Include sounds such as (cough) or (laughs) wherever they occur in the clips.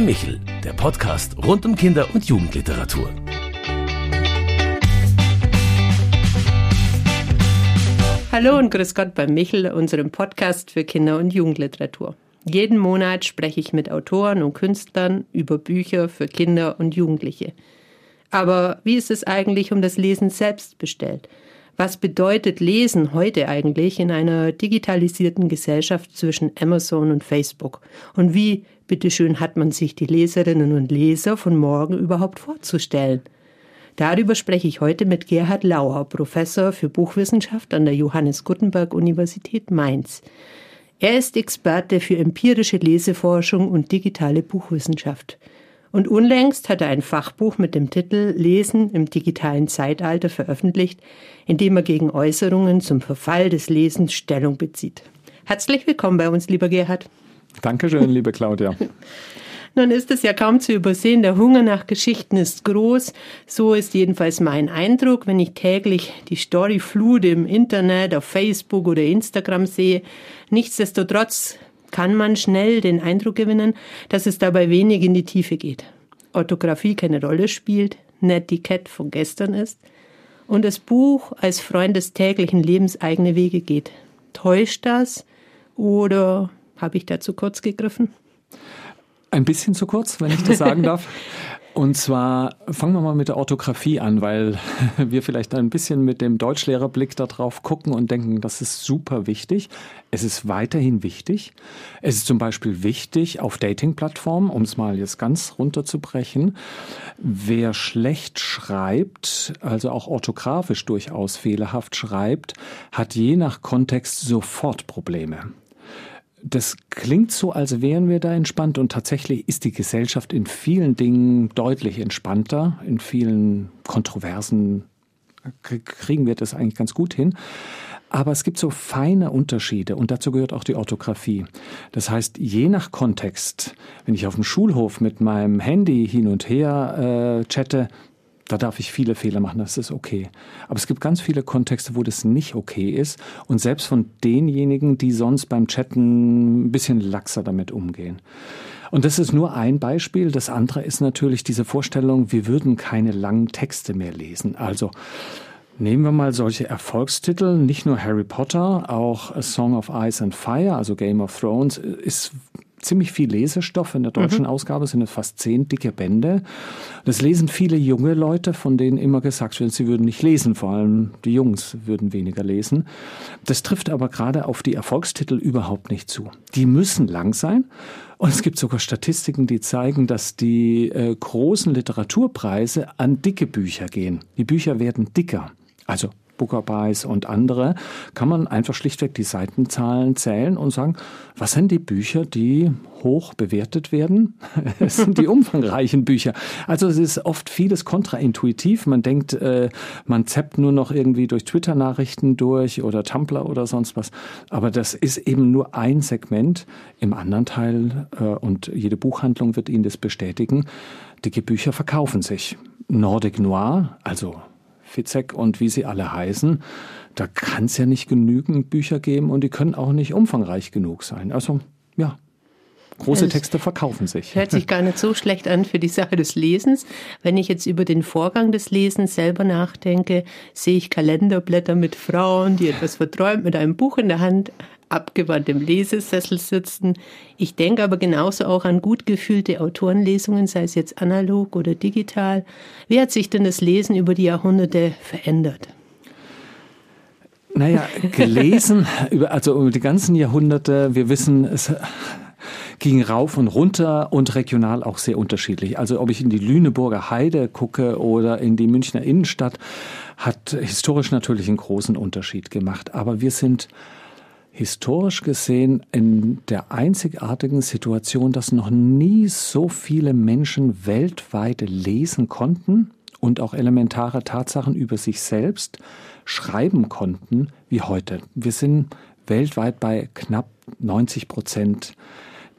bei Michel, der Podcast rund um Kinder- und Jugendliteratur. Hallo und grüß Gott bei Michel, unserem Podcast für Kinder- und Jugendliteratur. Jeden Monat spreche ich mit Autoren und Künstlern über Bücher für Kinder und Jugendliche. Aber wie ist es eigentlich um das Lesen selbst bestellt? Was bedeutet Lesen heute eigentlich in einer digitalisierten Gesellschaft zwischen Amazon und Facebook? Und wie, bitteschön, hat man sich die Leserinnen und Leser von morgen überhaupt vorzustellen? Darüber spreche ich heute mit Gerhard Lauer, Professor für Buchwissenschaft an der Johannes Gutenberg Universität Mainz. Er ist Experte für empirische Leseforschung und digitale Buchwissenschaft. Und unlängst hat er ein Fachbuch mit dem Titel Lesen im digitalen Zeitalter veröffentlicht, in dem er gegen Äußerungen zum Verfall des Lesens Stellung bezieht. Herzlich willkommen bei uns, lieber Gerhard. Dankeschön, liebe Claudia. (laughs) Nun ist es ja kaum zu übersehen, der Hunger nach Geschichten ist groß. So ist jedenfalls mein Eindruck, wenn ich täglich die Storyflut im Internet, auf Facebook oder Instagram sehe. Nichtsdestotrotz kann man schnell den Eindruck gewinnen, dass es dabei wenig in die Tiefe geht. Orthographie keine Rolle spielt, Netiquette von gestern ist und das Buch als Freund des täglichen Lebens eigene Wege geht. Täuscht das oder habe ich da zu kurz gegriffen? Ein bisschen zu kurz, wenn ich das sagen darf. (laughs) Und zwar fangen wir mal mit der Orthographie an, weil (laughs) wir vielleicht ein bisschen mit dem Deutschlehrerblick darauf gucken und denken, das ist super wichtig. Es ist weiterhin wichtig. Es ist zum Beispiel wichtig auf Dating-Plattformen, um es mal jetzt ganz runterzubrechen. Wer schlecht schreibt, also auch orthografisch durchaus fehlerhaft schreibt, hat je nach Kontext sofort Probleme das klingt so, als wären wir da entspannt und tatsächlich ist die Gesellschaft in vielen Dingen deutlich entspannter, in vielen Kontroversen kriegen wir das eigentlich ganz gut hin. Aber es gibt so feine Unterschiede und dazu gehört auch die Orthographie. Das heißt, je nach Kontext, wenn ich auf dem Schulhof mit meinem Handy hin und her äh, chatte, da darf ich viele Fehler machen, das ist okay. Aber es gibt ganz viele Kontexte, wo das nicht okay ist. Und selbst von denjenigen, die sonst beim Chatten ein bisschen laxer damit umgehen. Und das ist nur ein Beispiel. Das andere ist natürlich diese Vorstellung, wir würden keine langen Texte mehr lesen. Also Nehmen wir mal solche Erfolgstitel, nicht nur Harry Potter, auch A Song of Ice and Fire, also Game of Thrones, ist ziemlich viel Lesestoff. In der deutschen mhm. Ausgabe sind es fast zehn dicke Bände. Das lesen viele junge Leute, von denen immer gesagt wird, sie würden nicht lesen. Vor allem die Jungs würden weniger lesen. Das trifft aber gerade auf die Erfolgstitel überhaupt nicht zu. Die müssen lang sein. Und es gibt sogar Statistiken, die zeigen, dass die äh, großen Literaturpreise an dicke Bücher gehen. Die Bücher werden dicker. Also Bookerbuys und andere, kann man einfach schlichtweg die Seitenzahlen zählen und sagen, was sind die Bücher, die hoch bewertet werden? (laughs) es sind die umfangreichen Bücher. Also es ist oft vieles kontraintuitiv. Man denkt, äh, man zappt nur noch irgendwie durch Twitter-Nachrichten durch oder Tumblr oder sonst was. Aber das ist eben nur ein Segment. Im anderen Teil, äh, und jede Buchhandlung wird Ihnen das bestätigen, dicke Bücher verkaufen sich. Nordic Noir, also Fitzek und wie sie alle heißen, da kann es ja nicht genügend Bücher geben und die können auch nicht umfangreich genug sein. Also ja, große Texte verkaufen sich. Hört sich gar nicht so schlecht an für die Sache des Lesens. Wenn ich jetzt über den Vorgang des Lesens selber nachdenke, sehe ich Kalenderblätter mit Frauen, die etwas verträumt mit einem Buch in der Hand abgewandt im Lesesessel sitzen. Ich denke aber genauso auch an gut gefühlte Autorenlesungen, sei es jetzt analog oder digital. Wie hat sich denn das Lesen über die Jahrhunderte verändert? Naja, gelesen, (laughs) also über die ganzen Jahrhunderte, wir wissen, es ging rauf und runter und regional auch sehr unterschiedlich. Also ob ich in die Lüneburger Heide gucke oder in die Münchner Innenstadt, hat historisch natürlich einen großen Unterschied gemacht. Aber wir sind historisch gesehen in der einzigartigen Situation, dass noch nie so viele Menschen weltweit lesen konnten und auch elementare Tatsachen über sich selbst schreiben konnten wie heute. Wir sind weltweit bei knapp 90 Prozent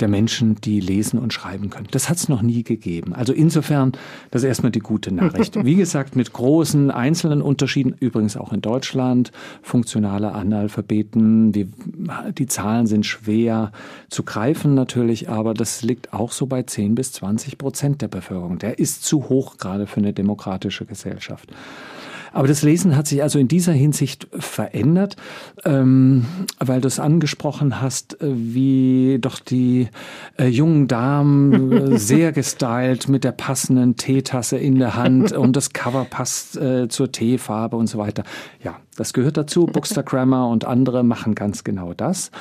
der Menschen, die lesen und schreiben können. Das hat es noch nie gegeben. Also insofern, das ist erstmal die gute Nachricht. (laughs) Wie gesagt, mit großen einzelnen Unterschieden, übrigens auch in Deutschland, funktionale Analphabeten, die, die Zahlen sind schwer zu greifen natürlich, aber das liegt auch so bei 10 bis 20 Prozent der Bevölkerung. Der ist zu hoch gerade für eine demokratische Gesellschaft. Aber das Lesen hat sich also in dieser Hinsicht verändert, ähm, weil du es angesprochen hast, äh, wie doch die äh, jungen Damen äh, (laughs) sehr gestylt mit der passenden Teetasse in der Hand (laughs) und das Cover passt äh, zur Teefarbe und so weiter. Ja, das gehört dazu. Bookstagrammer und andere machen ganz genau das.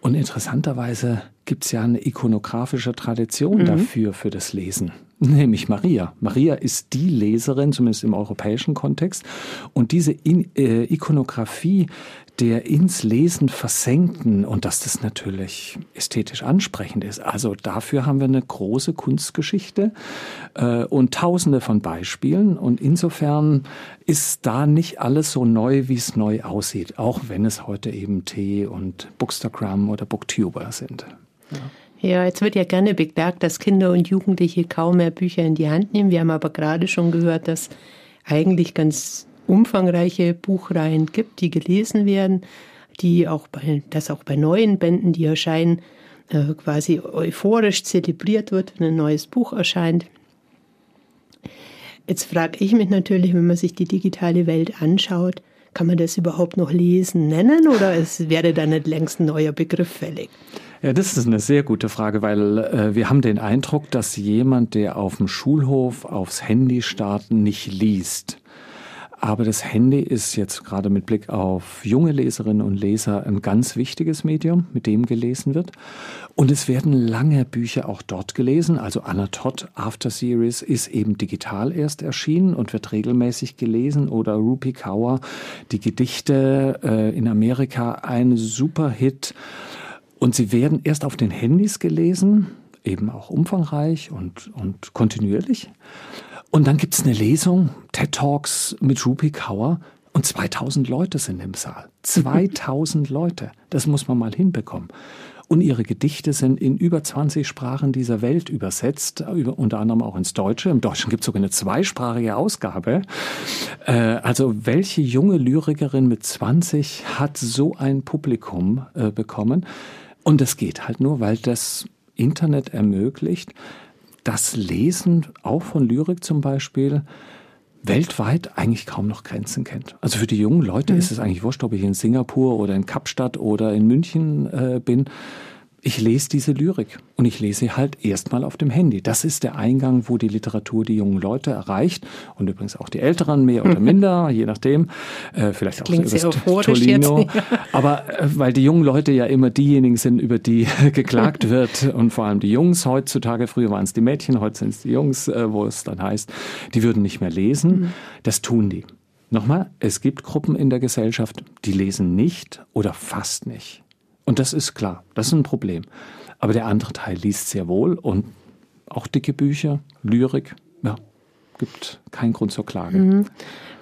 Und interessanterweise gibt es ja eine ikonografische Tradition mhm. dafür, für das Lesen nämlich Maria. Maria ist die Leserin, zumindest im europäischen Kontext. Und diese In äh, Ikonografie der ins Lesen versenkten und dass das natürlich ästhetisch ansprechend ist. Also dafür haben wir eine große Kunstgeschichte äh, und tausende von Beispielen. Und insofern ist da nicht alles so neu, wie es neu aussieht, auch wenn es heute eben Tee und Bookstagram oder Booktuber sind. Ja. Ja, jetzt wird ja gerne beklagt, dass Kinder und Jugendliche kaum mehr Bücher in die Hand nehmen. Wir haben aber gerade schon gehört, dass eigentlich ganz umfangreiche Buchreihen gibt, die gelesen werden, die auch bei, dass auch bei neuen Bänden, die erscheinen, äh, quasi euphorisch zelebriert wird, wenn ein neues Buch erscheint. Jetzt frage ich mich natürlich, wenn man sich die digitale Welt anschaut, kann man das überhaupt noch lesen nennen oder es wäre da nicht längst ein neuer Begriff fällig? Ja, das ist eine sehr gute Frage, weil äh, wir haben den Eindruck, dass jemand, der auf dem Schulhof aufs Handy startet, nicht liest. Aber das Handy ist jetzt gerade mit Blick auf junge Leserinnen und Leser ein ganz wichtiges Medium, mit dem gelesen wird. Und es werden lange Bücher auch dort gelesen. Also Anna Todd After Series ist eben digital erst erschienen und wird regelmäßig gelesen. Oder Rupi Kaur, die Gedichte äh, in Amerika, ein Superhit. Und sie werden erst auf den Handys gelesen, eben auch umfangreich und, und kontinuierlich. Und dann gibt es eine Lesung, TED Talks mit Rupi Kaur und 2000 Leute sind im Saal. (laughs) 2000 Leute, das muss man mal hinbekommen. Und ihre Gedichte sind in über 20 Sprachen dieser Welt übersetzt, unter anderem auch ins Deutsche. Im Deutschen gibt es sogar eine zweisprachige Ausgabe. Äh, also welche junge Lyrikerin mit 20 hat so ein Publikum äh, bekommen? Und das geht halt nur, weil das Internet ermöglicht, das Lesen auch von Lyrik zum Beispiel weltweit eigentlich kaum noch Grenzen kennt. Also für die jungen Leute mhm. ist es eigentlich wurscht, ob ich in Singapur oder in Kapstadt oder in München äh, bin ich lese diese Lyrik und ich lese sie halt erstmal auf dem Handy. Das ist der Eingang, wo die Literatur die jungen Leute erreicht und übrigens auch die Älteren mehr oder (laughs) minder, je nachdem. Äh, vielleicht auch Klingt über Tolino. Aber äh, weil die jungen Leute ja immer diejenigen sind, über die (laughs) geklagt (laughs) wird und vor allem die Jungs heutzutage, früher waren es die Mädchen, heute sind es die Jungs, äh, wo es dann heißt, die würden nicht mehr lesen. Mhm. Das tun die. Nochmal, es gibt Gruppen in der Gesellschaft, die lesen nicht oder fast nicht. Und das ist klar, das ist ein Problem. Aber der andere Teil liest sehr wohl und auch dicke Bücher, Lyrik, ja, gibt keinen Grund zur Klage. Mhm.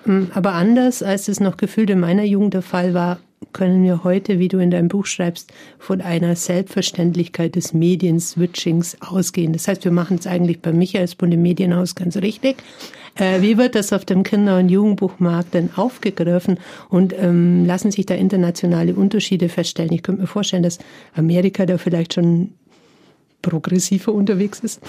mhm. Aber anders, als es noch gefühlt in meiner Jugend der Fall war, können wir heute, wie du in deinem Buch schreibst, von einer Selbstverständlichkeit des Medienswitchings ausgehen. Das heißt, wir machen es eigentlich bei Michaelsbund im Medienhaus ganz richtig. Äh, wie wird das auf dem Kinder- und Jugendbuchmarkt denn aufgegriffen und ähm, lassen sich da internationale Unterschiede feststellen? Ich könnte mir vorstellen, dass Amerika da vielleicht schon progressiver unterwegs ist?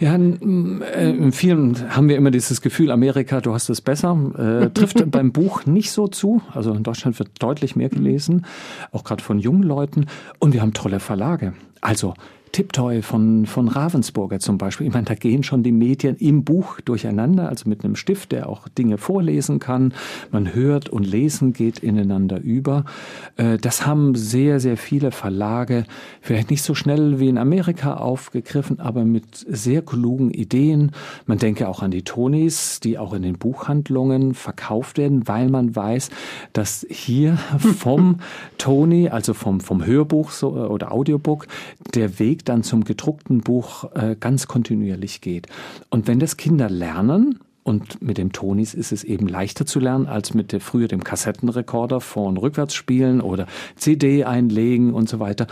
Ja, in, äh, in vielen haben wir immer dieses Gefühl, Amerika, du hast es besser. Äh, (laughs) trifft beim Buch nicht so zu. Also in Deutschland wird deutlich mehr gelesen, auch gerade von jungen Leuten. Und wir haben tolle Verlage. Also Tiptoy von, von Ravensburger zum Beispiel. Ich meine, da gehen schon die Medien im Buch durcheinander, also mit einem Stift, der auch Dinge vorlesen kann. Man hört und lesen geht ineinander über. Äh, das haben sehr, sehr viele Verlage, vielleicht nicht so schnell wie in Amerika aufgegriffen, aber mit sehr klugen Ideen. Man denke auch an die Tonys, die auch in den Buchhandlungen verkauft werden, weil man weiß, dass hier (laughs) vom Tony, also vom, vom Hörbuch so, oder Audiobook, der Weg dann zum gedruckten Buch äh, ganz kontinuierlich geht. Und wenn das Kinder lernen, Und mit dem Tonis ist es eben leichter zu lernen als mit der, früher dem Kassettenrekorder vor- und rückwärts spielen oder CD einlegen und so weiter.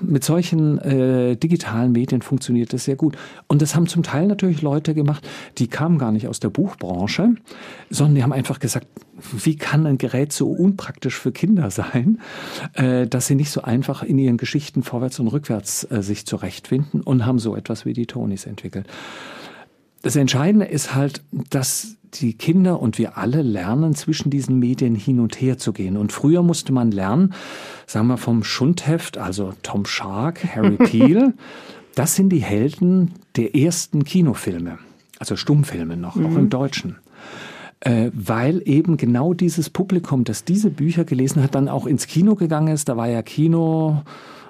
Mit solchen äh, digitalen Medien funktioniert das sehr gut. Und das haben zum Teil natürlich Leute gemacht, die kamen gar nicht aus der Buchbranche, sondern die haben einfach gesagt, wie kann ein Gerät so unpraktisch für Kinder sein, äh, dass sie nicht so einfach in ihren Geschichten vorwärts und rückwärts äh, sich zurechtfinden und haben so etwas wie die Tonis entwickelt. Das Entscheidende ist halt, dass die Kinder und wir alle lernen, zwischen diesen Medien hin und her zu gehen. Und früher musste man lernen, sagen wir vom Schundheft, also Tom Shark, Harry (laughs) Peel, das sind die Helden der ersten Kinofilme, also Stummfilme noch, mhm. auch im Deutschen. Äh, weil eben genau dieses Publikum, das diese Bücher gelesen hat, dann auch ins Kino gegangen ist. Da war ja Kino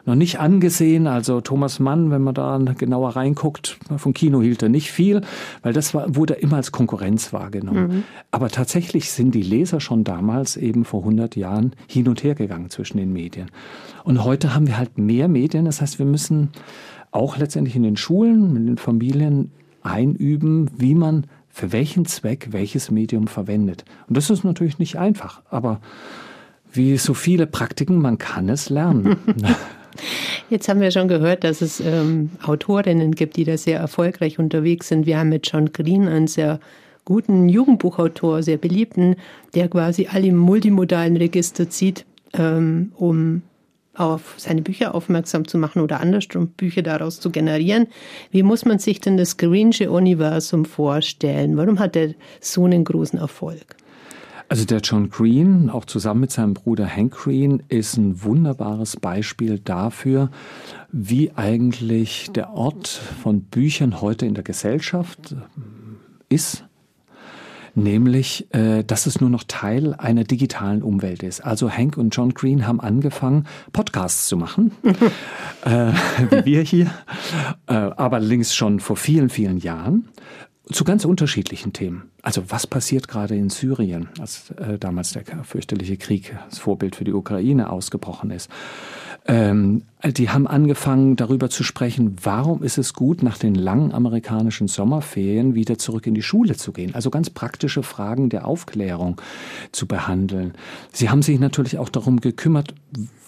noch nicht angesehen. Also Thomas Mann, wenn man da genauer reinguckt, vom Kino hielt er nicht viel, weil das war, wurde immer als Konkurrenz wahrgenommen. Mhm. Aber tatsächlich sind die Leser schon damals eben vor 100 Jahren hin und her gegangen zwischen den Medien. Und heute haben wir halt mehr Medien. Das heißt, wir müssen auch letztendlich in den Schulen, in den Familien einüben, wie man für welchen Zweck welches Medium verwendet. Und das ist natürlich nicht einfach, aber wie so viele Praktiken, man kann es lernen. (laughs) Jetzt haben wir schon gehört, dass es ähm, Autorinnen gibt, die da sehr erfolgreich unterwegs sind. Wir haben mit John Green einen sehr guten Jugendbuchautor, sehr beliebten, der quasi alle im multimodalen Register zieht, ähm, um auf seine Bücher aufmerksam zu machen oder andersrum Bücher daraus zu generieren. Wie muss man sich denn das Greensche Universum vorstellen? Warum hat er so einen großen Erfolg? Also der John Green, auch zusammen mit seinem Bruder Hank Green, ist ein wunderbares Beispiel dafür, wie eigentlich der Ort von Büchern heute in der Gesellschaft äh, ist. Nämlich, äh, dass es nur noch Teil einer digitalen Umwelt ist. Also Hank und John Green haben angefangen, Podcasts zu machen, (laughs) äh, wie wir hier, äh, aber allerdings schon vor vielen, vielen Jahren zu ganz unterschiedlichen Themen. Also was passiert gerade in Syrien, als äh, damals der fürchterliche Krieg, das Vorbild für die Ukraine, ausgebrochen ist. Ähm, die haben angefangen darüber zu sprechen, warum ist es gut, nach den langen amerikanischen Sommerferien wieder zurück in die Schule zu gehen. Also ganz praktische Fragen der Aufklärung zu behandeln. Sie haben sich natürlich auch darum gekümmert,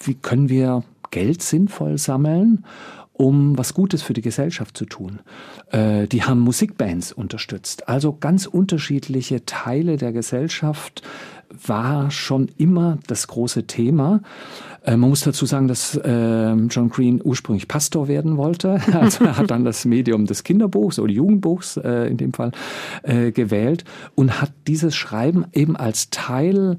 wie können wir Geld sinnvoll sammeln um was Gutes für die Gesellschaft zu tun. Äh, die haben Musikbands unterstützt. Also ganz unterschiedliche Teile der Gesellschaft war schon immer das große Thema. Äh, man muss dazu sagen, dass äh, John Green ursprünglich Pastor werden wollte. (laughs) Also er hat dann das Medium des Kinderbuchs oder Jugendbuchs äh, in dem Fall äh, gewählt und hat dieses Schreiben eben als Teil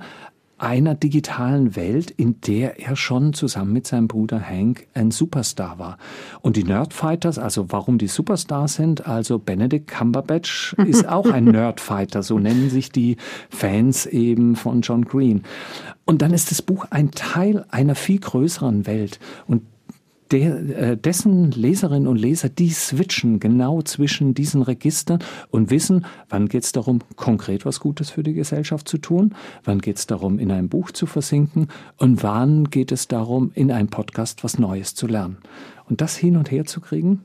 einer digitalen Welt, in der er schon zusammen mit seinem Bruder Hank ein Superstar war. Und die Nerdfighters, also warum die Superstars sind, also Benedict Cumberbatch (laughs) ist auch ein Nerdfighter, so nennen sich die Fans eben von John Green. Und dann ist das Buch ein Teil einer viel größeren Welt. Und der, äh, dessen Leserinnen und Leser, die switchen genau zwischen diesen Registern und wissen, wann geht es darum, konkret was Gutes für die Gesellschaft zu tun, wann geht es darum, in ein Buch zu versinken und wann geht es darum, in einem Podcast was Neues zu lernen. Und das hin und her zu kriegen,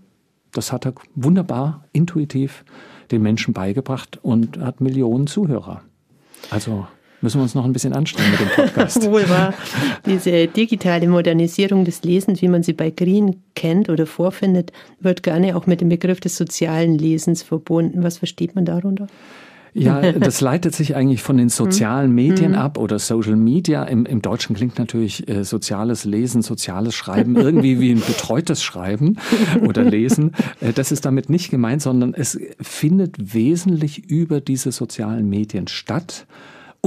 das hat er wunderbar, intuitiv den Menschen beigebracht und hat Millionen Zuhörer. Also müssen wir uns noch ein bisschen anstrengen mit dem Podcast. (laughs) Wohl wahr. Diese digitale Modernisierung des Lesens, wie man sie bei Green kennt oder vorfindet, wird gerne auch mit dem Begriff des sozialen Lesens verbunden. Was versteht man darunter? Ja, (laughs) das leitet sich eigentlich von den sozialen Medien mhm. ab oder Social Media. Im, Im Deutschen klingt natürlich äh, soziales Lesen, soziales Schreiben irgendwie wie ein betreutes Schreiben oder Lesen. Äh, das ist damit nicht gemeint, sondern es findet wesentlich über diese sozialen Medien statt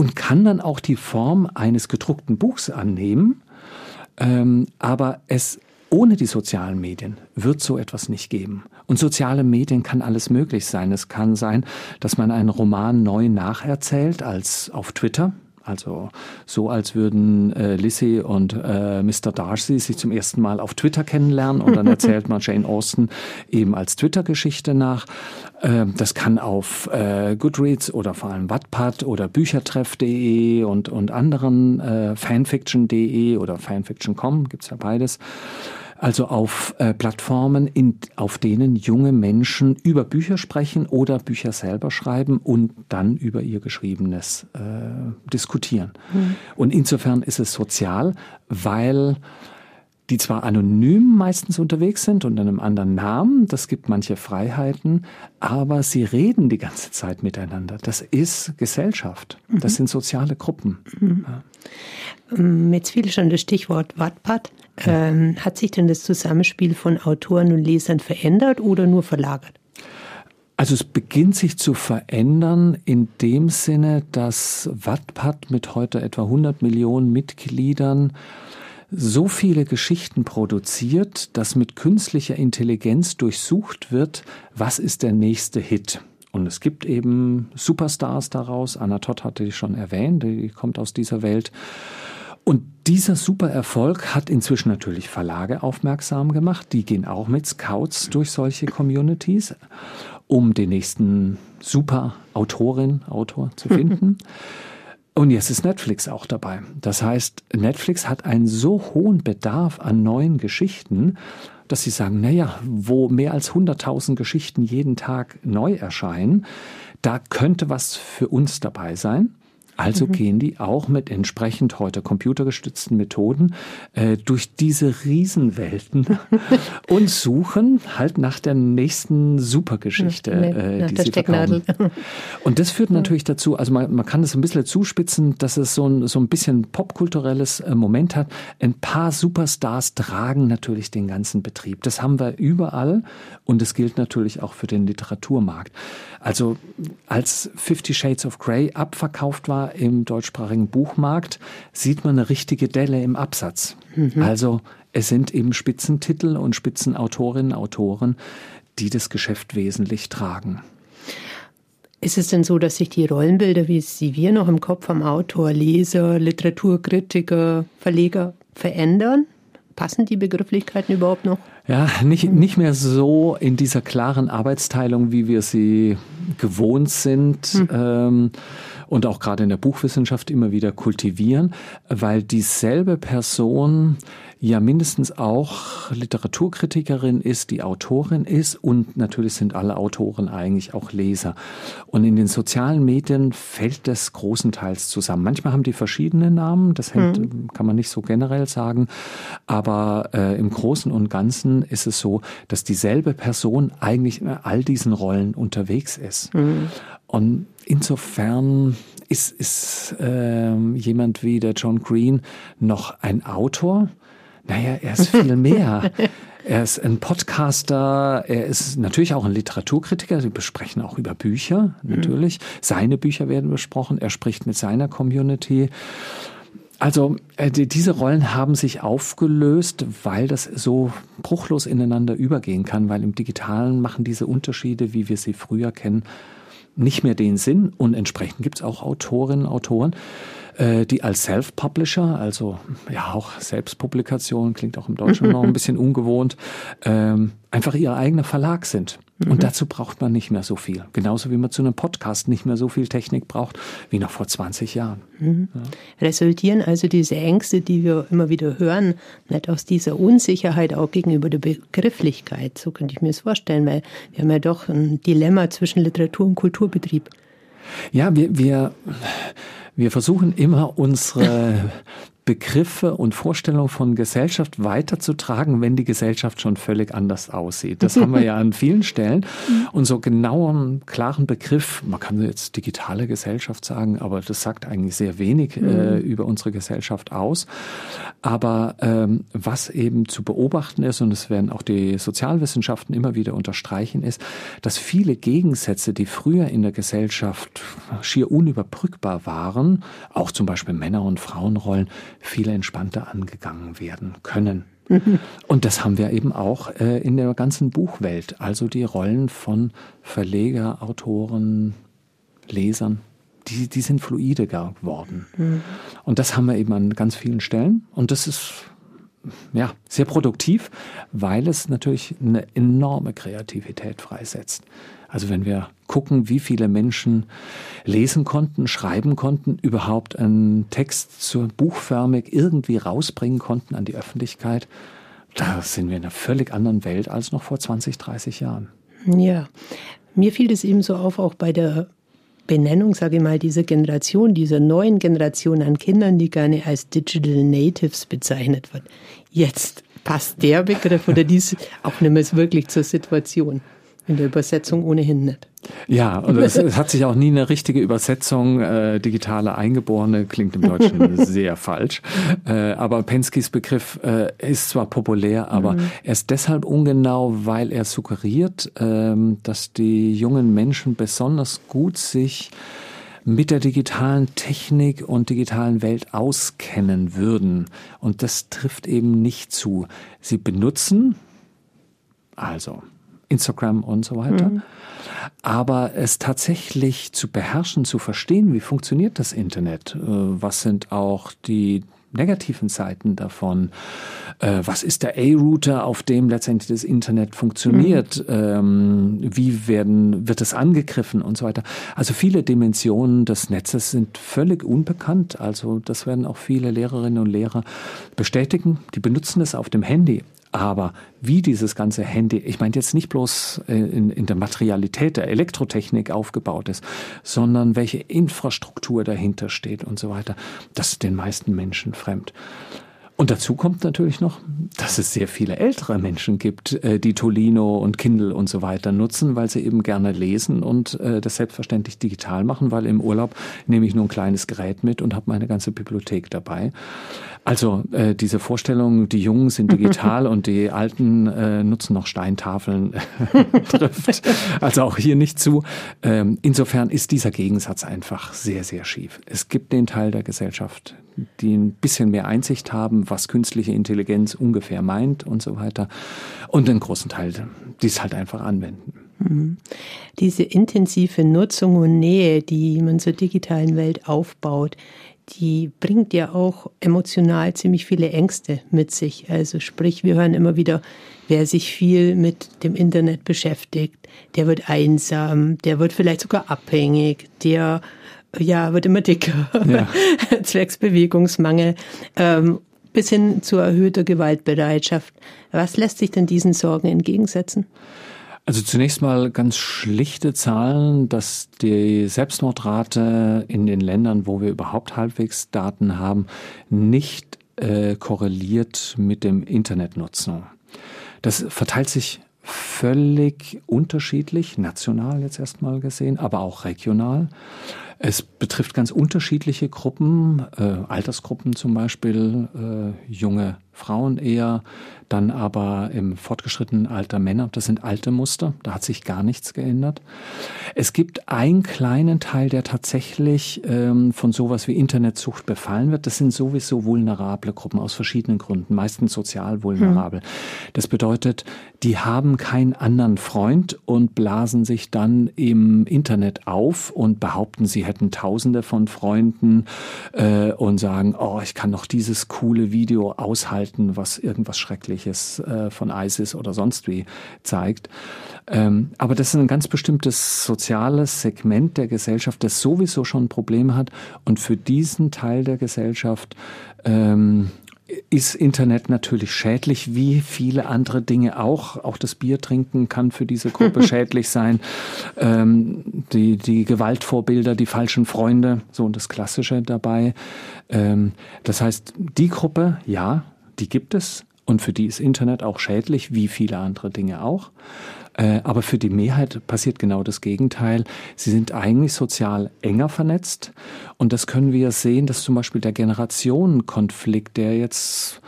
und kann dann auch die Form eines gedruckten Buchs annehmen. Ähm, aber es ohne die sozialen Medien wird so etwas nicht geben. Und soziale Medien kann alles möglich sein. Es kann sein, dass man einen Roman neu nacherzählt als auf Twitter. Also so, als würden äh, Lissy und äh, Mr. Darcy sich zum ersten Mal auf Twitter kennenlernen und dann (laughs) erzählt man Jane Austen eben als Twitter-Geschichte nach. Äh, das kann auf äh, Goodreads oder vor allem Wattpad oder Büchertreff.de und, und anderen äh, Fanfiction.de oder Fanfiction.com, gibt's ja beides Also auf äh, Plattformen, in, auf denen junge Menschen über Bücher sprechen oder Bücher selber schreiben und dann über ihr Geschriebenes äh, diskutieren. Mhm. Und insofern ist es sozial, weil die zwar anonym meistens unterwegs sind unter einem anderen Namen, das gibt manche Freiheiten, aber sie reden die ganze Zeit miteinander. Das ist Gesellschaft, das mhm. sind soziale Gruppen. Mhm. Ja. Ähm, jetzt fiel schon das Stichwort Wattpad. Ähm, hat sich denn das Zusammenspiel von Autoren und Lesern verändert oder nur verlagert? Also es beginnt sich zu verändern in dem Sinne, dass Wattpad mit heute etwa 100 Millionen Mitgliedern so viele Geschichten produziert, dass mit künstlicher Intelligenz durchsucht wird, was ist der nächste Hit. Und es gibt eben Superstars daraus. Anna Todd hatte ich schon erwähnt, die kommt aus dieser Welt. Und dieser Supererfolg hat inzwischen natürlich Verlage aufmerksam gemacht. Die gehen auch mit Scouts durch solche Communities, um den nächsten Superautorin, Autor zu (laughs) finden. Und jetzt ist Netflix auch dabei. Das heißt, Netflix hat einen so hohen Bedarf an neuen Geschichten, dass sie sagen, naja, wo mehr als 100.000 Geschichten jeden Tag neu erscheinen, da könnte was für uns dabei sein. Also mhm. gehen die auch mit entsprechend heute computergestützten Methoden äh, durch diese Riesenwelten (laughs) und suchen halt nach der nächsten Supergeschichte, äh, die sie verkaufen. Und das führt natürlich dazu, also man, man kann es ein bisschen zuspitzen, dass es so ein, so ein bisschen popkulturelles äh, Moment hat. Ein paar Superstars tragen natürlich den ganzen Betrieb. Das haben wir überall und es gilt natürlich auch für den Literaturmarkt. Also als Fifty Shades of Grey abverkauft war im deutschsprachigen Buchmarkt, sieht man eine richtige Delle im Absatz. Mhm. Also es sind eben Spitzentitel und Spitzenautorinnen, Autoren, die das Geschäft wesentlich tragen. Ist es denn so, dass sich die Rollenbilder, wie sie wir noch im Kopf haben, Autor, Leser, Literaturkritiker, Verleger verändern? Passen die Begrifflichkeiten überhaupt noch? Ja, nicht, nicht mehr so in dieser klaren Arbeitsteilung, wie wir sie gewohnt sind. Hm. Ähm, und auch gerade in der Buchwissenschaft immer wieder kultivieren, weil dieselbe Person ja mindestens auch Literaturkritikerin ist, die Autorin ist und natürlich sind alle Autoren eigentlich auch Leser. Und in den sozialen Medien fällt das großenteils zusammen. Manchmal haben die verschiedene Namen, das hängt, mhm. kann man nicht so generell sagen, aber äh, im Großen und Ganzen ist es so, dass dieselbe Person eigentlich in all diesen Rollen unterwegs ist. Mhm. Und insofern ist, ist äh, jemand wie der John Green noch ein Autor, naja, er ist viel (laughs) mehr. Er ist ein Podcaster, er ist natürlich auch ein Literaturkritiker. Sie besprechen auch über Bücher, natürlich. Mhm. Seine Bücher werden besprochen. Er spricht mit seiner Community. Also äh, diese Rollen haben sich aufgelöst, weil das so bruchlos ineinander übergehen kann, weil im digitalen machen diese Unterschiede, wie wir sie früher kennen, nicht mehr den Sinn. Und entsprechend gibt es auch Autorinnen, Autoren, äh, die als Self-Publisher, also ja auch Selbstpublikation, klingt auch im Deutschen noch ein (laughs) bisschen ungewohnt, ähm, einfach ihr eigener Verlag sind. Und mhm. dazu braucht man nicht mehr so viel. Genauso wie man zu einem Podcast nicht mehr so viel Technik braucht wie noch vor 20 Jahren. Mhm. Ja. Resultieren also diese Ängste, die wir immer wieder hören, nicht aus dieser Unsicherheit auch gegenüber der Begrifflichkeit. So könnte ich mir das vorstellen, weil wir haben ja doch ein Dilemma zwischen Literatur und Kulturbetrieb. Ja, wir, wir wir versuchen immer unsere Begriffe und Vorstellungen von Gesellschaft weiterzutragen, wenn die Gesellschaft schon völlig anders aussieht. Das haben wir ja an vielen Stellen. (laughs) Und so genaueren, klaren Begriff, man kann jetzt digitale Gesellschaft sagen, aber das sagt eigentlich sehr wenig äh, mhm. über unsere Gesellschaft aus. Aber ähm, was eben zu beobachten ist, und das werden auch die Sozialwissenschaften immer wieder unterstreichen, ist, dass viele Gegensätze, die früher in der Gesellschaft schier unüberbrückbar waren, auch zum Beispiel Männer- und Frauenrollen, viel entspannter angegangen werden können. (laughs) Und das haben wir eben auch äh, in der ganzen Buchwelt, also die Rollen von Verleger, Autoren, Lesern, die, die sind fluide geworden. Mhm. Und das haben wir eben an ganz vielen Stellen. Und das ist ja, sehr produktiv, weil es natürlich eine enorme Kreativität freisetzt. Also wenn wir gucken, wie viele Menschen lesen konnten, schreiben konnten, überhaupt einen Text zur buchförmig irgendwie rausbringen konnten an die Öffentlichkeit, da sind wir in einer völlig anderen Welt als noch vor 20, 30 Jahren. Ja, mir fiel es eben so auf, auch bei der Benennung, sage ich mal, dieser Generation, dieser neuen Generation an Kindern, die gerne als Digital Natives bezeichnet wird. Jetzt passt der Begriff oder dies auch nicht mehr wirklich zur Situation. In der Übersetzung ohnehin nicht. Ja, und es, es, hat sich auch nie eine richtige Übersetzung. Äh, digitale Eingeborene klingt im Deutschen (laughs) sehr falsch. Äh, aber Penskys Begriff äh, ist zwar populär, aber mhm. er ist deshalb ungenau, weil er suggeriert, äh, dass die jungen Menschen besonders gut sich mit der digitalen Technik und digitalen Welt auskennen würden. Und das trifft eben nicht zu. Sie benutzen, also Instagram und so weiter. Mhm. Aber es tatsächlich zu beherrschen, zu verstehen, wie funktioniert das Internet, äh, was sind auch die negativen Seiten davon. Äh, was ist der A-Router, auf dem letztendlich das Internet funktioniert? Mhm. Ähm, wie werden, wird es angegriffen und so weiter? Also viele Dimensionen des Netzes sind völlig unbekannt. Also das werden auch viele Lehrerinnen und Lehrer bestätigen. Die benutzen es auf dem Handy. Aber wie dieses ganze Handy, ich meine jetzt nicht bloß äh, in, in der Materialität der Elektrotechnik aufgebaut ist, sondern welche Infrastruktur dahinter steht und so weiter, das ist den meisten Menschen fremd. Und dazu kommt natürlich noch, dass es sehr viele ältere Menschen gibt, äh, die Tolino und Kindle und so weiter nutzen, weil sie eben gerne lesen und äh, das selbstverständlich digital machen, weil im Urlaub nehme ich nur ein kleines Gerät mit und habe meine ganze Bibliothek dabei. Also äh, diese Vorstellung, die Jungen sind (laughs) digital und die Alten nutzen noch Steintafeln, (laughs) trifft also auch hier nicht zu. Ähm, insofern ist dieser Gegensatz einfach sehr, sehr schief. Es gibt den Teil der Gesellschaft, die ein bisschen mehr Einsicht haben, was künstliche Intelligenz ungefähr meint und so weiter. Und einen großen Teil, die es halt einfach anwenden. Mhm. Diese intensive Nutzung und Nähe, die man zur digitalen Welt aufbaut, die bringt ja auch emotional ziemlich viele Ängste mit sich. Also sprich, wir hören immer wieder, wer sich viel mit dem Internet beschäftigt, der wird einsam, der wird vielleicht sogar abhängig, der ja, wird immer dicker, ja. (laughs) zwecks Bewegungsmangel, ähm, bis hin zu erhöhter Gewaltbereitschaft. Was lässt sich denn diesen Sorgen entgegensetzen? Also zunächst mal ganz schlichte Zahlen, dass die Selbstmordrate in den Ländern, wo wir überhaupt halbwegs Daten haben, nicht äh, korreliert mit dem Internetnutzung. Das verteilt sich völlig unterschiedlich, national jetzt erstmal gesehen, aber auch regional. Es betrifft ganz unterschiedliche Gruppen, äh, Altersgruppen zum Beispiel, äh, junge Frauen eher, dann aber im fortgeschrittenen Alter Männer. Das sind alte Muster, da hat sich gar nichts geändert. Es gibt einen kleinen Teil, der tatsächlich ähm, von sowas wie Internetsucht befallen wird. Das sind sowieso vulnerable Gruppen aus verschiedenen Gründen, meistens sozial vulnerabel. Hm. Das bedeutet, die haben keinen anderen Freund und blasen sich dann im Internet auf und behaupten, sie hätten Tausende von Freunden äh, und sagen, oh, ich kann doch dieses coole Video aushalten, was irgendwas Schreckliches äh, von ISIS oder sonst wie zeigt. Ähm, aber das ist ein ganz bestimmtes soziales Segment der Gesellschaft, das sowieso schon Probleme hat und für diesen Teil der Gesellschaft ähm, ist Internet natürlich schädlich, wie viele andere Dinge auch. Auch das Bier trinken kann für diese Gruppe (laughs) schädlich sein. Ähm, die, die Gewaltvorbilder, die falschen Freunde, so das Klassische dabei. Ähm, das heißt, die Gruppe, ja, die gibt es. Und für die ist Internet auch schädlich, wie viele andere Dinge auch. Äh, aber für die Mehrheit passiert genau das Gegenteil. Sie sind eigentlich sozial enger vernetzt. Und das können wir sehen, dass zum Beispiel der Generationenkonflikt, der jetzt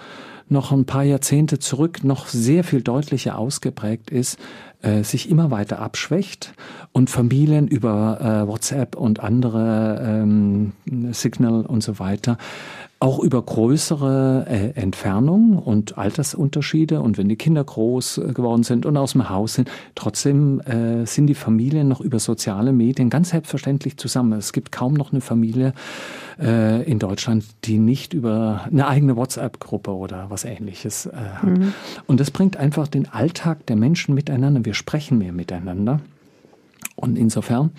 noch ein paar Jahrzehnte zurück noch sehr viel deutlicher ausgeprägt ist, äh, sich immer weiter abschwächt und Familien über äh, WhatsApp und andere ähm, Signal und so weiter auch über größere äh, Entfernungen und Altersunterschiede und wenn die Kinder groß äh, geworden sind und aus dem Haus sind, trotzdem äh, sind die Familien noch über soziale Medien ganz selbstverständlich zusammen. Es gibt kaum noch eine Familie äh, in Deutschland, die nicht über eine eigene WhatsApp-Gruppe oder was ähnliches äh, hat. Mhm. Und das bringt einfach den Alltag der Menschen miteinander. Wir sprechen mehr miteinander. Und insofern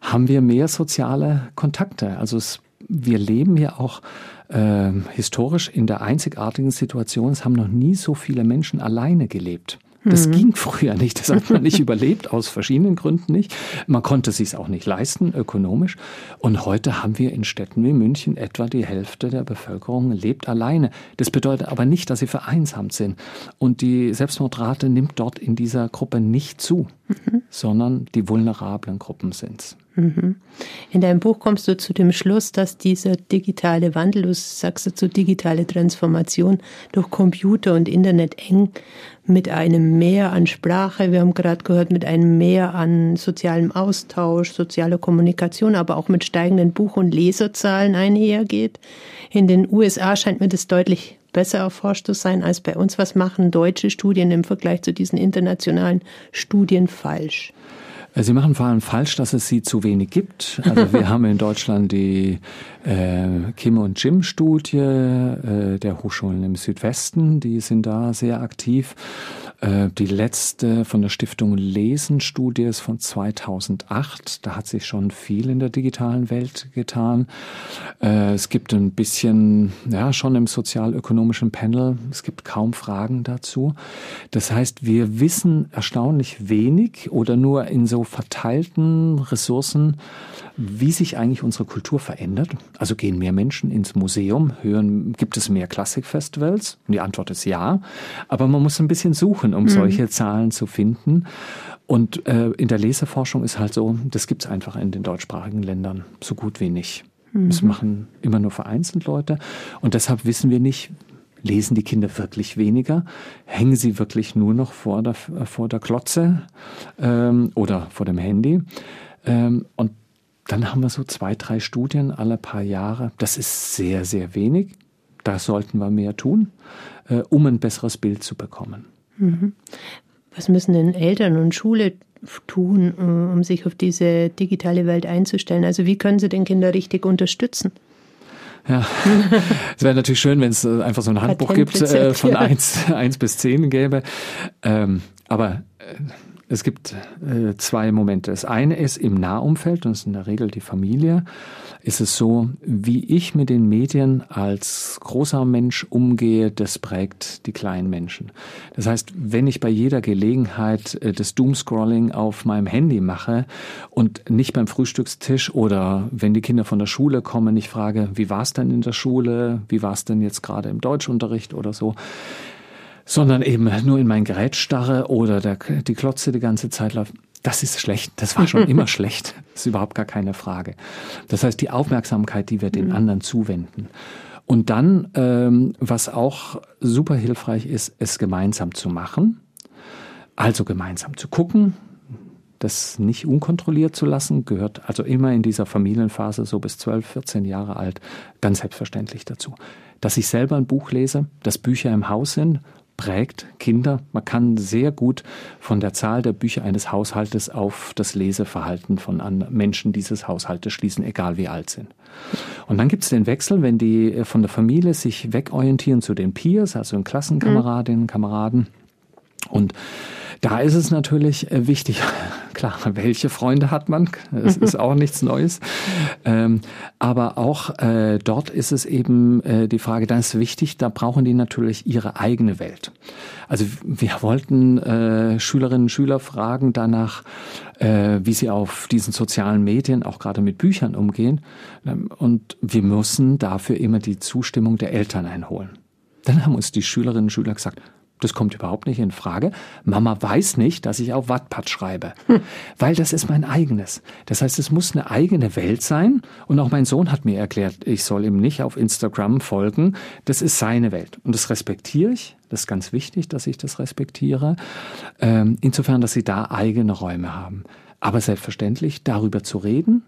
haben wir mehr soziale Kontakte. Also es wir leben ja auch äh, historisch in der einzigartigen Situation, es haben noch nie so viele Menschen alleine gelebt. Das mhm. ging früher nicht. Das hat man nicht (laughs) überlebt, aus verschiedenen Gründen nicht. Man konnte es sich auch nicht leisten, ökonomisch. Und heute haben wir in Städten wie München etwa die Hälfte der Bevölkerung lebt alleine. Das bedeutet aber nicht, dass sie vereinsamt sind. Und die Selbstmordrate nimmt dort in dieser Gruppe nicht zu, sondern die vulnerablen Gruppen sind es. Mhm. In deinem Buch kommst du zu dem Schluss, dass dieser digitale Wandel, du sagst dazu digitale Transformation durch Computer und Internet eng mit einem Mehr an Sprache, wir haben gerade gehört, mit einem Mehr an sozialem Austausch, sozialer Kommunikation, aber auch mit steigenden Buch- und Leserzahlen einhergeht. In den USA scheint mir das deutlich besser erforscht zu sein als bei uns. Was machen deutsche Studien im Vergleich zu diesen internationalen Studien falsch? Äh, sie machen vor allem falsch, dass es sie zu wenig gibt. Also wir (laughs) haben in Deutschland die äh, Kim und Jim Studie äh, der Hochschulen im Südwesten, die sind da sehr aktiv. Äh, die letzte von der Stiftung Lesen Studie ist von 2008. Da hat sich schon viel in der digitalen Welt getan. Äh, es gibt ein bisschen, ja, schon im sozialökonomischen Panel, es gibt kaum Fragen dazu. Das heißt, wir wissen erstaunlich wenig oder nur in so verteilten Ressourcen, wie sich eigentlich unsere Kultur verändert. Also gehen mehr Menschen ins Museum, hören, gibt es mehr Klassikfestivals? Und die Antwort ist ja. Aber man muss ein bisschen suchen, um mhm. solche Zahlen zu finden. Und äh, in der Leseforschung ist halt so, das gibt es einfach in den deutschsprachigen Ländern so gut wie nicht. Mhm. Das machen immer nur vereinzelt Leute. Und deshalb wissen wir nicht, lesen die Kinder wirklich weniger? Hängen sie wirklich nur noch vor der, vor der Klotze ähm, oder vor dem Handy? Ähm, und dann haben wir so zwei, drei Studien alle paar Jahre. Das ist sehr, sehr wenig. Da sollten wir mehr tun, äh, um ein besseres Bild zu bekommen. Mhm. Was müssen denn Eltern und Schule tun, äh, um sich auf diese digitale Welt einzustellen? Also wie können sie den Kinder richtig unterstützen? Ja, (laughs) es wäre natürlich schön, wenn es äh, einfach so ein Handbuch gibt, äh, von ja. 1, 1 bis 10 gäbe. Ähm, aber äh, es gibt äh, zwei Momente. Das eine ist im Nahumfeld, und das ist in der Regel die Familie, ist es so, wie ich mit den Medien als großer Mensch umgehe, das prägt die kleinen Menschen. Das heißt, wenn ich bei jeder Gelegenheit äh, das Doomscrolling auf meinem Handy mache und nicht beim Frühstückstisch oder wenn die Kinder von der Schule kommen, ich frage, wie war es denn in der Schule, wie war es denn jetzt gerade im Deutschunterricht oder so, sondern eben nur in mein Gerät starre oder der, die Klotze die ganze Zeit läuft. Das ist schlecht. Das war schon (laughs) immer schlecht. Das ist überhaupt gar keine Frage. Das heißt, die Aufmerksamkeit, die wir den mhm. anderen zuwenden. Und dann, ähm, was auch super hilfreich ist, es gemeinsam zu machen. Also gemeinsam zu gucken, das nicht unkontrolliert zu lassen, gehört also immer in dieser Familienphase so bis 12, 14 Jahre alt ganz selbstverständlich dazu. Dass ich selber ein Buch lese, dass Bücher im Haus sind prägt Kinder. Man kann sehr gut von der Zahl der Bücher eines Haushaltes auf das Leseverhalten von Menschen dieses Haushaltes schließen, egal wie alt sind. Und dann gibt es den Wechsel, wenn die äh, von der Familie sich wegorientieren zu den Peers, also den Klassenkameradinnen, Kameraden. Und da ist es natürlich äh, wichtig, (laughs) klar, welche Freunde hat man? Das ist (laughs) auch nichts Neues. Ähm, aber auch äh, dort ist es eben äh, die Frage, da ist wichtig, da brauchen die natürlich ihre eigene Welt. Also wir wollten äh, Schülerinnen und Schüler fragen danach, wie sie auf diesen sozialen Medien, auch gerade mit Büchern umgehen. Ähm, und wir müssen dafür immer die Zustimmung der Eltern einholen. Dann haben uns die Schülerinnen und Schüler gesagt, das kommt überhaupt nicht in Frage. Mama weiß nicht, dass ich auf Wattpad schreibe, hm. weil das ist mein eigenes. Das heißt, es muss eine eigene Welt sein. Und auch mein Sohn hat mir erklärt, ich soll ihm nicht auf Instagram folgen. Das ist seine Welt. Und das respektiere ich. Das ist ganz wichtig, dass ich das respektiere. Ähm, insofern, dass sie da eigene Räume haben. Aber selbstverständlich darüber zu reden,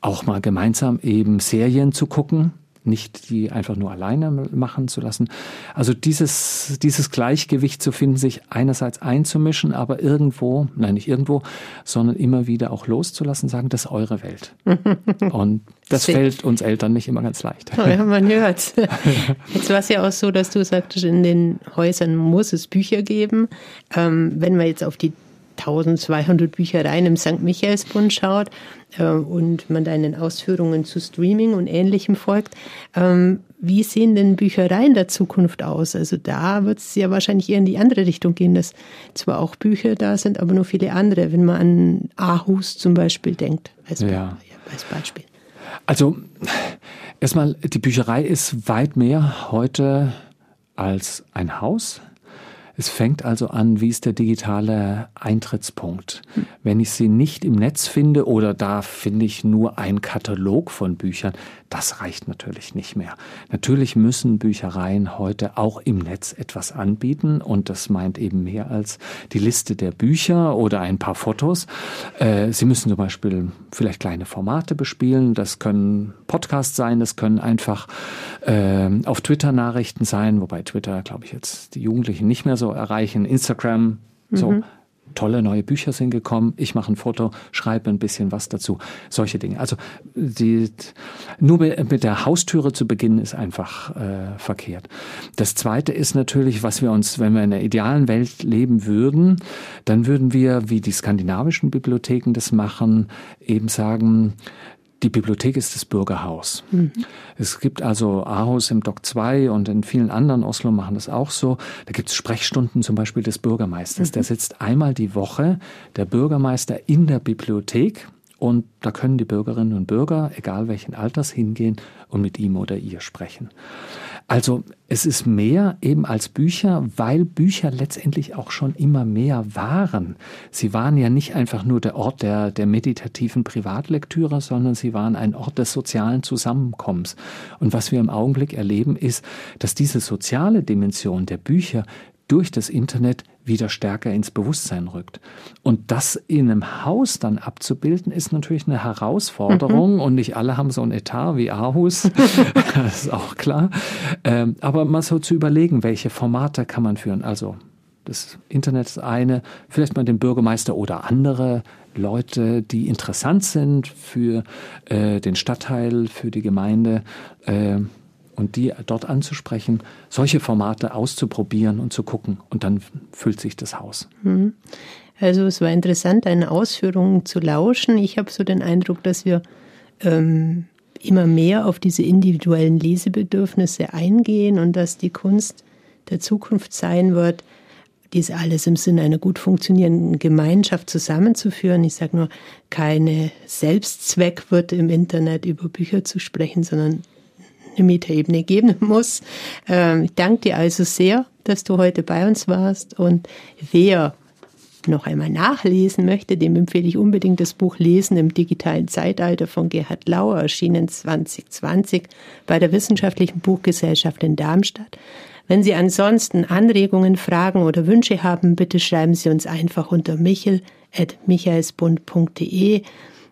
auch mal gemeinsam eben Serien zu gucken, nicht die einfach nur alleine machen zu lassen. Also dieses, dieses Gleichgewicht zu finden, sich einerseits einzumischen, aber irgendwo, nein, nicht irgendwo, sondern immer wieder auch loszulassen, sagen, das ist eure Welt. (laughs) Und das fällt uns Eltern nicht immer ganz leicht. Ja, man hört. (laughs) Jetzt war es ja auch so, dass du sagtest, in den Häusern muss es Bücher geben. Ähm, wenn wir jetzt auf die 1200 Büchereien im St. Michaelsbund schaut äh, und man deinen Ausführungen zu Streaming und Ähnlichem folgt, ähm, wie sehen denn Büchereien der Zukunft aus? Also da wird es ja wahrscheinlich eher in die andere Richtung gehen, dass zwar auch Bücher da sind, aber nur viele andere, wenn man an Aarhus zum Beispiel denkt, als, ja. als Beispiel. Also erstmal, die Bücherei ist weit mehr heute als ein Haus, es fängt also an, wie ist der digitale Eintrittspunkt. Wenn ich sie nicht im Netz finde oder da finde ich nur einen Katalog von Büchern, das reicht natürlich nicht mehr. Natürlich müssen Büchereien heute auch im Netz etwas anbieten und das meint eben mehr als die Liste der Bücher oder ein paar Fotos. Äh, sie müssen zum Beispiel vielleicht kleine Formate bespielen. Das können Podcasts sein, das können einfach äh, auf Twitter Nachrichten sein, wobei Twitter, glaube ich, jetzt die Jugendlichen nicht mehr so erreichen. Instagram, so. Mhm tolle neue Bücher sind gekommen, ich mache ein Foto, schreibe ein bisschen was dazu, solche Dinge. Also die, nur mit der Haustüre zu beginnen ist einfach äh, verkehrt. Das Zweite ist natürlich, was wir uns, wenn wir in der idealen Welt leben würden, dann würden wir, wie die skandinavischen Bibliotheken das machen, eben sagen, die Bibliothek ist das Bürgerhaus. Mhm. Es gibt also Aarhus im Dock 2 und in vielen anderen Oslo machen das auch so. Da gibt es Sprechstunden zum Beispiel des Bürgermeisters. Mhm. Der sitzt einmal die Woche, der Bürgermeister in der Bibliothek und da können die Bürgerinnen und Bürger, egal welchen Alters, hingehen und mit ihm oder ihr sprechen. Also es ist mehr eben als Bücher, weil Bücher letztendlich auch schon immer mehr waren. Sie waren ja nicht einfach nur der Ort der, der meditativen Privatlektüre, sondern sie waren ein Ort des sozialen Zusammenkommens. Und was wir im Augenblick erleben, ist, dass diese soziale Dimension der Bücher durch das Internet wieder stärker ins Bewusstsein rückt. Und das in einem Haus dann abzubilden, ist natürlich eine Herausforderung. Mhm. Und nicht alle haben so ein Etat wie Aarhus. (laughs) (laughs) das ist auch klar. Ähm, aber mal so zu überlegen, welche Formate kann man führen. Also das Internet ist eine, vielleicht mal den Bürgermeister oder andere Leute, die interessant sind für äh, den Stadtteil, für die Gemeinde. Äh, und die dort anzusprechen, solche Formate auszuprobieren und zu gucken. Und dann füllt sich das Haus. Mhm. Also es war interessant, deine Ausführungen zu lauschen. Ich habe so den Eindruck, dass wir ähm, immer mehr auf diese individuellen Lesebedürfnisse eingehen und dass die Kunst der Zukunft sein wird, dies alles im Sinne einer gut funktionierenden Gemeinschaft zusammenzuführen. Ich sage nur, keine Selbstzweck wird im Internet über Bücher zu sprechen, sondern eine Metaebene geben muss. Ähm, ich danke dir also sehr, dass du heute bei uns warst. Und wer noch einmal nachlesen möchte, dem empfehle ich unbedingt das Buch Lesen im digitalen Zeitalter von Gerhard Lauer, erschienen 2020 bei der Wissenschaftlichen Buchgesellschaft in Darmstadt. Wenn Sie ansonsten Anregungen, Fragen oder Wünsche haben, bitte schreiben Sie uns einfach unter michel.michaelsbund.de.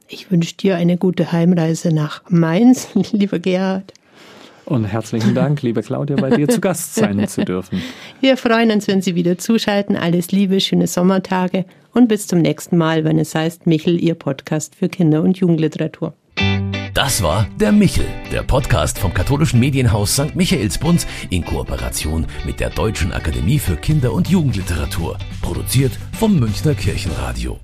Ich wünsche dir eine gute Heimreise nach Mainz, (laughs) lieber Gerhard. Und herzlichen Dank, liebe Claudia, bei dir zu Gast sein (laughs) zu dürfen. Wir freuen uns, wenn Sie wieder zuschalten. Alles Liebe, schöne Sommertage und bis zum nächsten Mal, wenn es heißt Michel, Ihr Podcast für Kinder- und Jugendliteratur. Das war der Michel, der Podcast vom katholischen Medienhaus St. Michaelsbund in Kooperation mit der Deutschen Akademie für Kinder- und Jugendliteratur, produziert vom Münchner Kirchenradio.